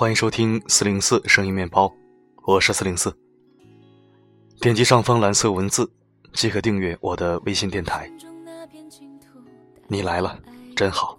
欢迎收听四零四声音面包，我是四零四。点击上方蓝色文字即可订阅我的微信电台。你来了，真好。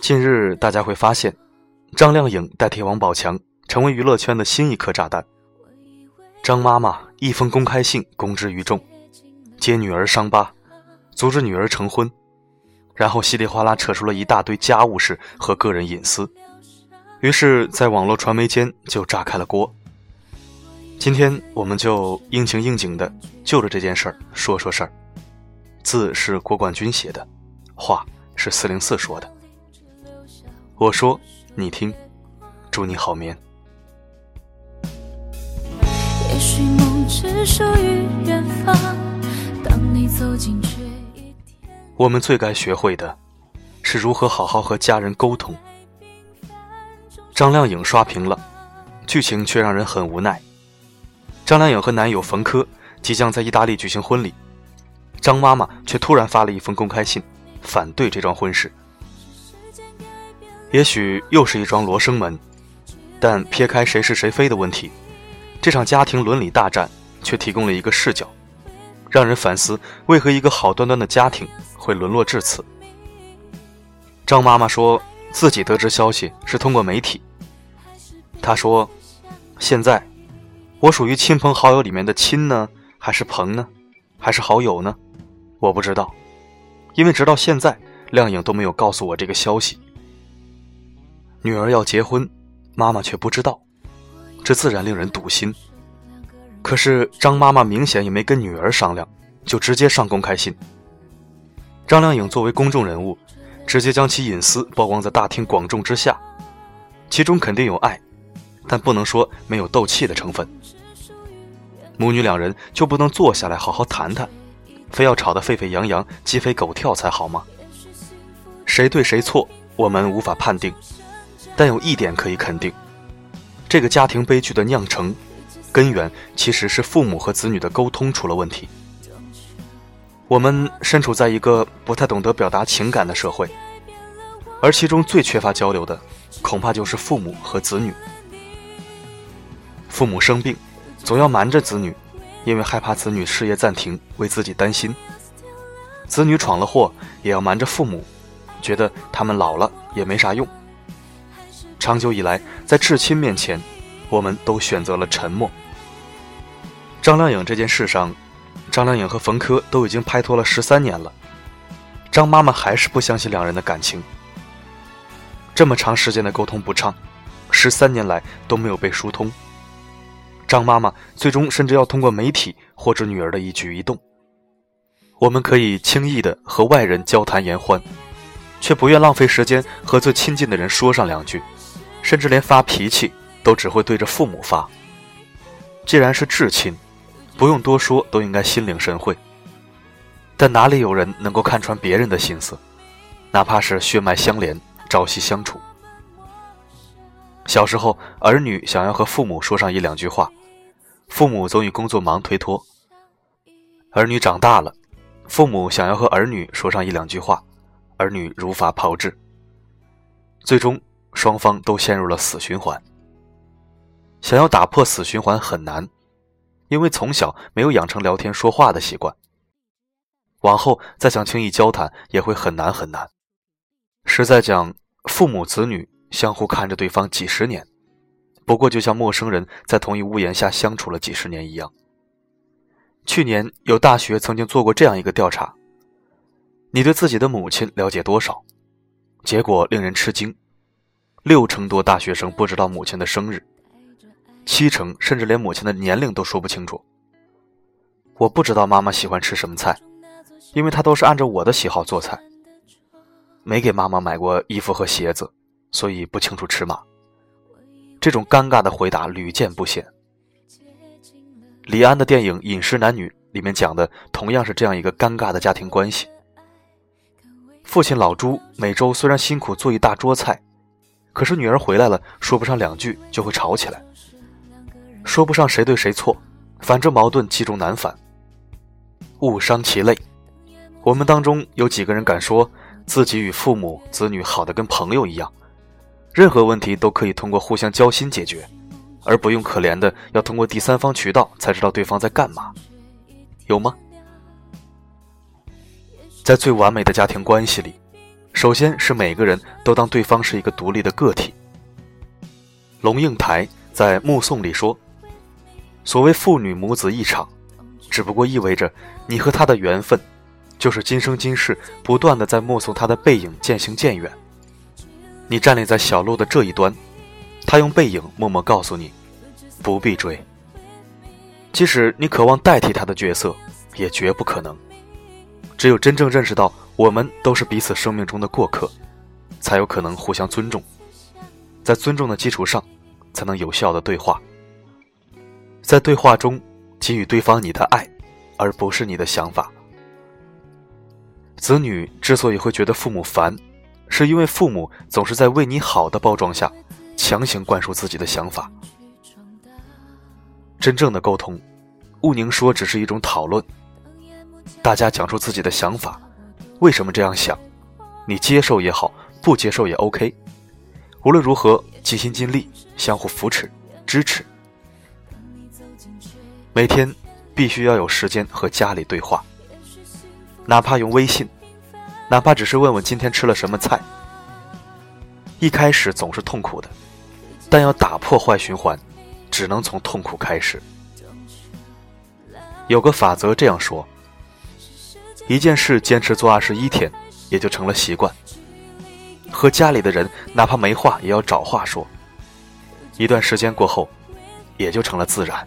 近日，大家会发现，张靓颖代替王宝强成为娱乐圈的新一颗炸弹。张妈妈一封公开信公之于众，揭女儿伤疤。阻止女儿成婚，然后稀里哗啦扯出了一大堆家务事和个人隐私，于是，在网络传媒间就炸开了锅。今天，我们就应情应景的就着这件事儿说说事儿。字是郭冠军写的，话是四零四说的。我说，你听，祝你好眠。也许梦只属于远方，当你走进去。我们最该学会的，是如何好好和家人沟通。张靓颖刷屏了，剧情却让人很无奈。张靓颖和男友冯轲即将在意大利举行婚礼，张妈妈却突然发了一封公开信，反对这桩婚事。也许又是一桩罗生门，但撇开谁是谁非的问题，这场家庭伦理大战却提供了一个视角。让人反思，为何一个好端端的家庭会沦落至此？张妈妈说自己得知消息是通过媒体。她说：“现在，我属于亲朋好友里面的亲呢，还是朋呢，还是好友呢？我不知道，因为直到现在，亮颖都没有告诉我这个消息。女儿要结婚，妈妈却不知道，这自然令人堵心。”可是张妈妈明显也没跟女儿商量，就直接上公开信。张靓颖作为公众人物，直接将其隐私曝光在大庭广众之下，其中肯定有爱，但不能说没有斗气的成分。母女两人就不能坐下来好好谈谈，非要吵得沸沸扬扬、鸡飞狗跳才好吗？谁对谁错，我们无法判定，但有一点可以肯定：这个家庭悲剧的酿成。根源其实是父母和子女的沟通出了问题。我们身处在一个不太懂得表达情感的社会，而其中最缺乏交流的，恐怕就是父母和子女。父母生病，总要瞒着子女，因为害怕子女事业暂停，为自己担心；子女闯了祸，也要瞒着父母，觉得他们老了也没啥用。长久以来，在至亲面前。我们都选择了沉默。张靓颖这件事上，张靓颖和冯轲都已经拍拖了十三年了，张妈妈还是不相信两人的感情。这么长时间的沟通不畅，十三年来都没有被疏通。张妈妈最终甚至要通过媒体获知女儿的一举一动。我们可以轻易的和外人交谈言欢，却不愿浪费时间和最亲近的人说上两句，甚至连发脾气。都只会对着父母发。既然是至亲，不用多说，都应该心领神会。但哪里有人能够看穿别人的心思？哪怕是血脉相连、朝夕相处。小时候，儿女想要和父母说上一两句话，父母总以工作忙推脱；儿女长大了，父母想要和儿女说上一两句话，儿女如法炮制。最终，双方都陷入了死循环。想要打破死循环很难，因为从小没有养成聊天说话的习惯。往后再想轻易交谈也会很难很难。实在讲，父母子女相互看着对方几十年，不过就像陌生人在同一屋檐下相处了几十年一样。去年有大学曾经做过这样一个调查：你对自己的母亲了解多少？结果令人吃惊，六成多大学生不知道母亲的生日。七成甚至连母亲的年龄都说不清楚。我不知道妈妈喜欢吃什么菜，因为她都是按照我的喜好做菜。没给妈妈买过衣服和鞋子，所以不清楚尺码。这种尴尬的回答屡见不鲜。李安的电影《饮食男女》里面讲的同样是这样一个尴尬的家庭关系。父亲老朱每周虽然辛苦做一大桌菜，可是女儿回来了，说不上两句就会吵起来。说不上谁对谁错，反正矛盾积重难返。误伤其类，我们当中有几个人敢说自己与父母、子女好的跟朋友一样，任何问题都可以通过互相交心解决，而不用可怜的要通过第三方渠道才知道对方在干嘛？有吗？在最完美的家庭关系里，首先是每个人都当对方是一个独立的个体。龙应台在《目送》里说：“所谓父女母子一场，只不过意味着你和他的缘分。”就是今生今世不断的在目送他的背影渐行渐远。你站立在小路的这一端，他用背影默默告诉你，不必追。即使你渴望代替他的角色，也绝不可能。只有真正认识到我们都是彼此生命中的过客，才有可能互相尊重。在尊重的基础上，才能有效的对话。在对话中给予对方你的爱，而不是你的想法。子女之所以会觉得父母烦，是因为父母总是在为你好的包装下，强行灌输自己的想法。真正的沟通，勿宁说只是一种讨论，大家讲出自己的想法，为什么这样想，你接受也好，不接受也 OK。无论如何，尽心尽力，相互扶持、支持。每天必须要有时间和家里对话。哪怕用微信，哪怕只是问问今天吃了什么菜。一开始总是痛苦的，但要打破坏循环，只能从痛苦开始。有个法则这样说：一件事坚持做二十一天，也就成了习惯。和家里的人，哪怕没话也要找话说。一段时间过后，也就成了自然。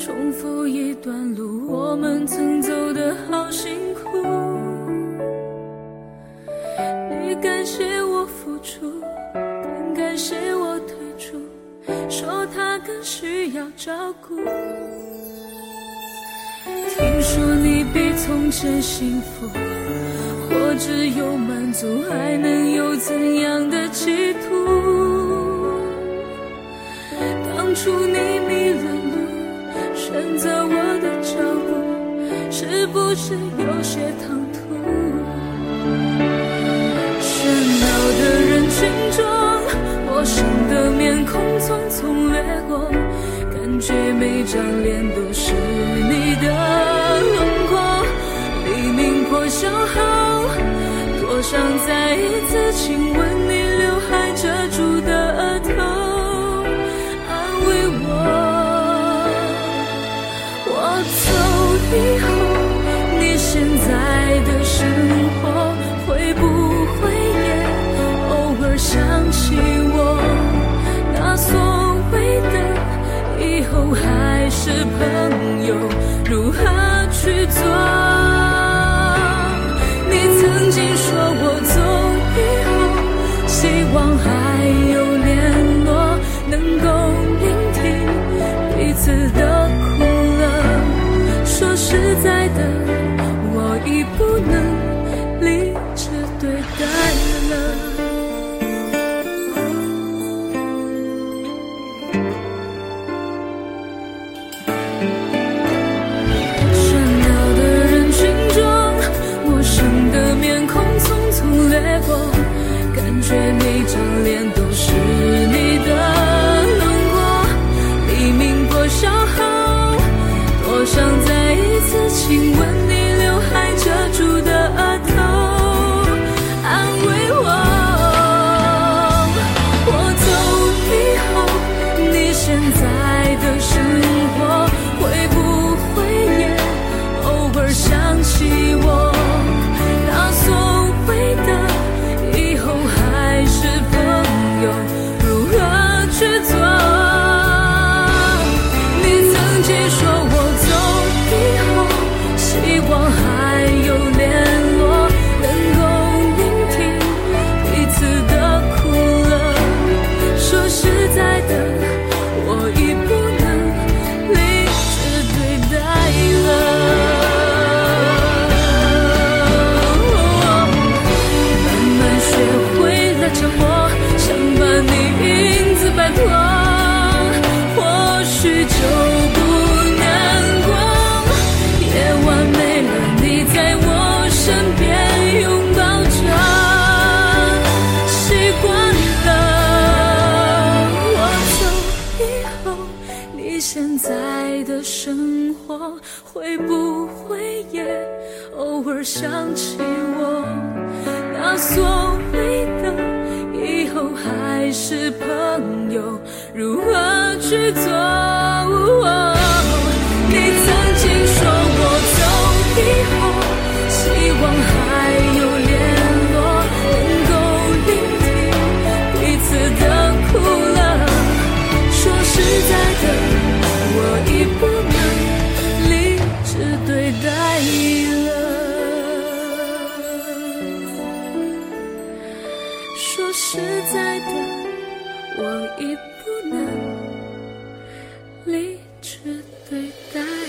重复一段路，我们曾走的好辛苦。你感谢我付出，更感谢我退出，说他更需要照顾。听说你比从前幸福，或者有满足，还能有怎样的企图？当初你迷了。选择我的脚步，是不是有些唐突？喧闹的人群中，陌生的面孔匆匆掠过。感觉每张脸都是你在的生活会不会也偶尔想起我？那所谓的以后还是朋友，如何去做？说实在的我已不能理智对待。